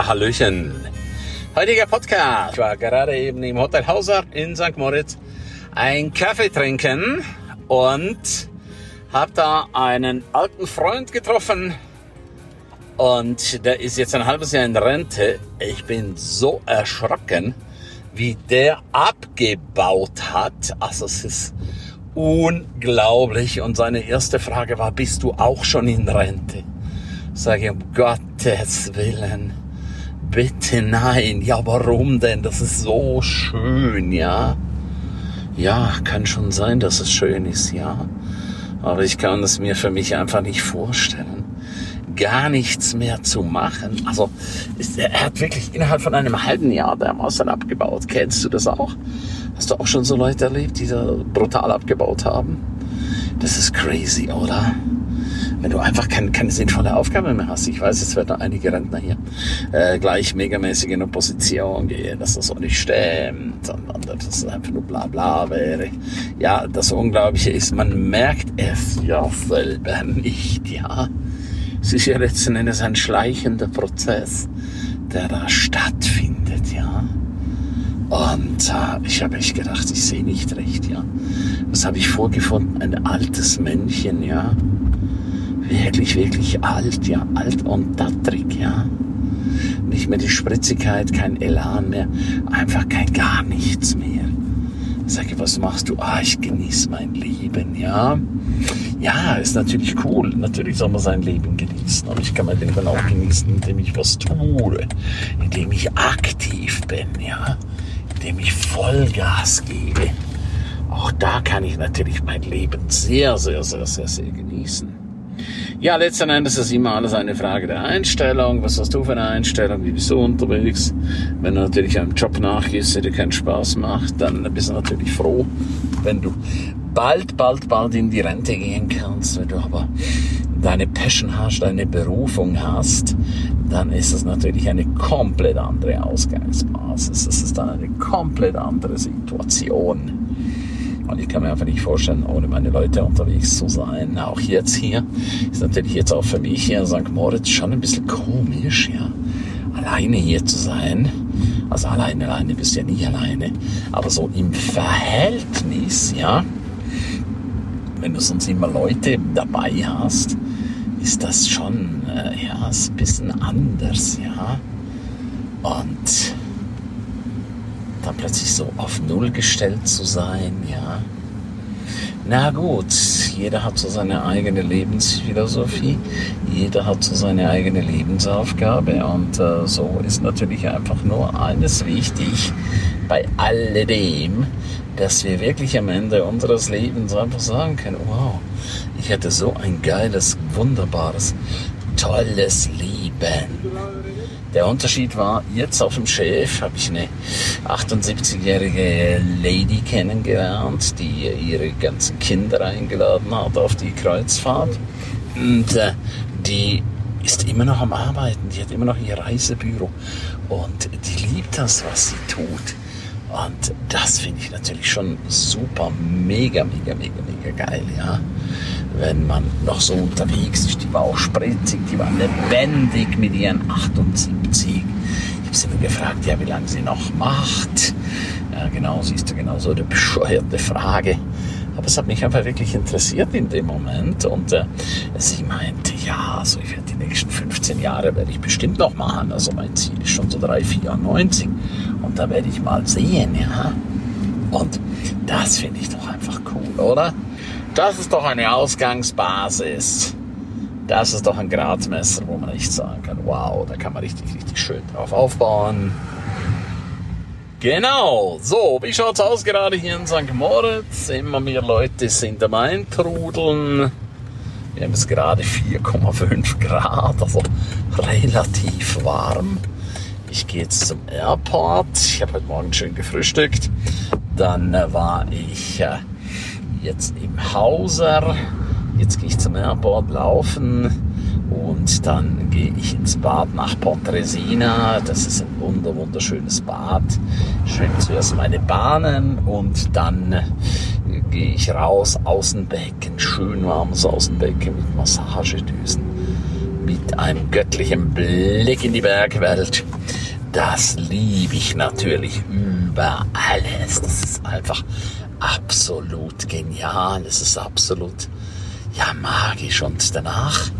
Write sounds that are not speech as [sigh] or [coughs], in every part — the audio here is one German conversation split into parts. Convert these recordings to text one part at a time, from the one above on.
Ja, Hallöchen. Heutiger Podcast. Ich war gerade eben im Hotel Hauser in St. Moritz ein Kaffee trinken und habe da einen alten Freund getroffen und der ist jetzt ein halbes Jahr in Rente. Ich bin so erschrocken, wie der abgebaut hat. Also es ist unglaublich. Und seine erste Frage war, bist du auch schon in Rente? Sage ich, um Gottes Willen bitte nein. Ja, warum denn? Das ist so schön, ja. Ja, kann schon sein, dass es schön ist, ja. Aber ich kann es mir für mich einfach nicht vorstellen, gar nichts mehr zu machen. Also, er hat wirklich innerhalb von einem halben Jahr dermaßen abgebaut. Kennst du das auch? Hast du auch schon so Leute erlebt, die da brutal abgebaut haben? Das ist crazy, oder? Wenn du einfach kein, keine sinnvolle Aufgabe mehr hast. Ich weiß, jetzt werden einige Rentner hier äh, gleich megamäßig in Opposition gehen, dass das so nicht stimmt, sondern dass das einfach nur bla bla wäre. Ja, das Unglaubliche ist, man merkt es ja selber nicht, ja. Es ist ja letzten Endes ein schleichender Prozess, der da stattfindet, ja. Und äh, ich habe echt gedacht, ich sehe nicht recht, ja. Was habe ich vorgefunden? Ein altes Männchen, ja wirklich, wirklich alt, ja, alt und dattrig, ja. Nicht mehr die Spritzigkeit, kein Elan mehr, einfach kein gar nichts mehr. Ich sage, was machst du? Ah, ich genieße mein Leben, ja. Ja, ist natürlich cool. Natürlich soll man sein Leben genießen. Aber ich kann mein Leben auch genießen, indem ich was tue, indem ich aktiv bin, ja, indem ich Vollgas gebe. Auch da kann ich natürlich mein Leben sehr, sehr, sehr, sehr, sehr genießen. Ja, letzten Endes ist immer alles eine Frage der Einstellung. Was hast du für eine Einstellung? Wie bist du unterwegs? Wenn du natürlich einem Job nachgehst, der dir keinen Spaß macht, dann bist du natürlich froh, wenn du bald, bald, bald in die Rente gehen kannst. Wenn du aber deine Passion hast, deine Berufung hast, dann ist es natürlich eine komplett andere Ausgangsbasis. Es ist dann eine komplett andere Situation. Und ich kann mir einfach nicht vorstellen, ohne meine Leute unterwegs zu sein. Auch jetzt hier ist natürlich jetzt auch für mich hier in St. Moritz schon ein bisschen komisch, ja. Alleine hier zu sein. Also alleine, alleine bist du ja nie alleine. Aber so im Verhältnis, ja. Wenn du sonst immer Leute dabei hast, ist das schon, äh, ja, ist ein bisschen anders, ja. Und dann plötzlich so auf Null gestellt zu sein, ja. Na gut, jeder hat so seine eigene Lebensphilosophie, jeder hat so seine eigene Lebensaufgabe und äh, so ist natürlich einfach nur eines wichtig bei alledem, dass wir wirklich am Ende unseres Lebens einfach sagen können, wow, ich hatte so ein geiles, wunderbares, tolles Leben der Unterschied war, jetzt auf dem Chef habe ich eine 78-jährige Lady kennengelernt, die ihre ganzen Kinder eingeladen hat auf die Kreuzfahrt. Und äh, die ist immer noch am Arbeiten, die hat immer noch ihr Reisebüro und die liebt das, was sie tut. Und das finde ich natürlich schon super, mega, mega, mega, mega geil, ja. Wenn man noch so unterwegs ist, die war auch spritzig, die war lebendig mit ihren 78. Ich habe sie nur gefragt, ja, wie lange sie noch macht. Ja, genau, siehst du, genau so eine bescheuerte Frage. Aber es hat mich einfach wirklich interessiert in dem Moment. Und äh, sie meinte, ja, also ich werde die nächsten 15 Jahre werde ich bestimmt noch machen. Also mein Ziel ist schon so 3, 94. Und da werde ich mal sehen, ja. Und das finde ich doch einfach cool, oder? Das ist doch eine Ausgangsbasis. Das ist doch ein Gradmesser, wo man echt sagen kann, wow, da kann man richtig, richtig schön drauf aufbauen. Genau, so, wie schaut's aus gerade hier in St. Moritz? Immer mehr Leute sind am Eintrudeln. Wir haben jetzt gerade 4,5 Grad, also relativ warm. Ich gehe jetzt zum Airport. Ich habe heute Morgen schön gefrühstückt. Dann äh, war ich äh, jetzt im Hauser. Jetzt gehe ich zum Airport laufen und dann gehe ich ins Bad nach Pontresina. Das ist ein wunder, wunderschönes Bad. Schön zuerst meine Bahnen und dann gehe ich raus, Außenbecken, schön warmes Außenbecken mit Massagedüsen. mit einem göttlichen Blick in die Bergwelt. Das liebe ich natürlich über alles. Das ist einfach absolut genial. Es ist absolut, ja, magisch. Und danach,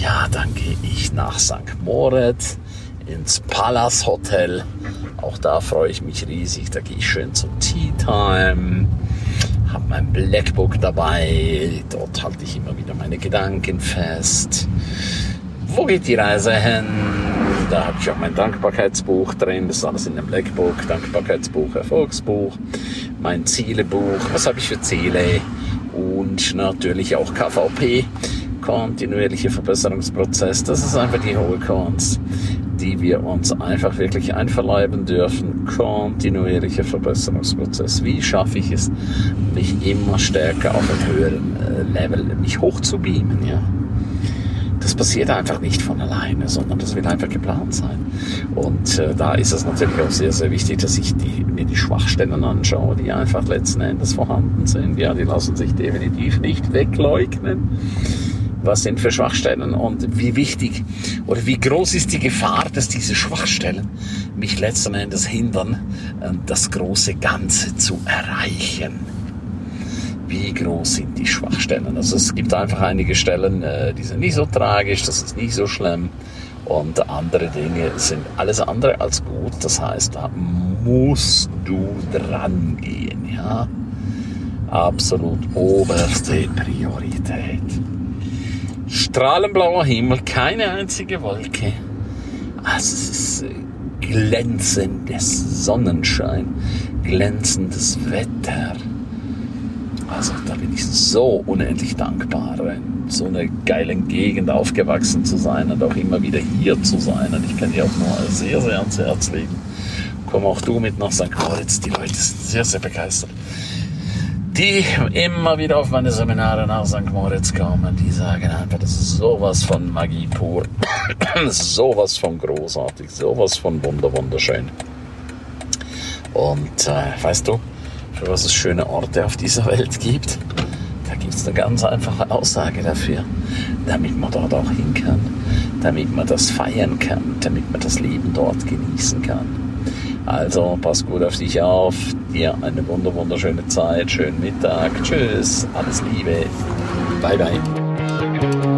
ja, dann gehe ich nach St. Moritz ins Palace Hotel. Auch da freue ich mich riesig. Da gehe ich schön zum Tea Time habe mein Blackbook dabei. Dort halte ich immer wieder meine Gedanken fest. Wo geht die Reise hin? Da habe ich auch mein Dankbarkeitsbuch drin. Das ist alles in dem Blackbook. Dankbarkeitsbuch, Erfolgsbuch, mein Zielebuch. Was habe ich für Ziele? Und natürlich auch KVP, kontinuierlicher Verbesserungsprozess. Das ist einfach die hohe Kunst die wir uns einfach wirklich einverleiben dürfen. Kontinuierlicher Verbesserungsprozess. Wie schaffe ich es, mich immer stärker auf einem höheren äh, Level, mich hochzubeamen, ja? Das passiert einfach nicht von alleine, sondern das wird einfach geplant sein. Und äh, da ist es natürlich auch sehr, sehr wichtig, dass ich die, mir die Schwachstellen anschaue, die einfach letzten Endes vorhanden sind. Ja, die lassen sich definitiv nicht wegleugnen was sind für Schwachstellen und wie wichtig oder wie groß ist die Gefahr, dass diese Schwachstellen mich letzten Endes hindern, ähm, das große Ganze zu erreichen. Wie groß sind die Schwachstellen? Also es gibt einfach einige Stellen, äh, die sind nicht so tragisch, das ist nicht so schlimm. Und andere Dinge sind alles andere als gut. Das heißt, da musst du dran gehen, ja. Absolut oberste Priorität. Strahlenblauer Himmel, keine einzige Wolke. Also es ist äh, glänzendes Sonnenschein, glänzendes Wetter. Also da bin ich so unendlich dankbar, in so einer geilen Gegend aufgewachsen zu sein und auch immer wieder hier zu sein. Und ich kann dir auch nur sehr, sehr ans Herz legen. Komm auch du mit nach St. Moritz. Die Leute sind sehr, sehr begeistert die immer wieder auf meine Seminare nach St. Moritz kommen, die sagen einfach, das ist sowas von Magie pur, [coughs] sowas von großartig, sowas von wunder wunderschön. Und äh, weißt du, für was es schöne Orte auf dieser Welt gibt? Da gibt es eine ganz einfache Aussage dafür, damit man dort auch hin kann, damit man das feiern kann, damit man das Leben dort genießen kann. Also pass gut auf dich auf. Dir eine wunder wunderschöne Zeit. Schönen Mittag. Tschüss. Alles Liebe. Bye bye.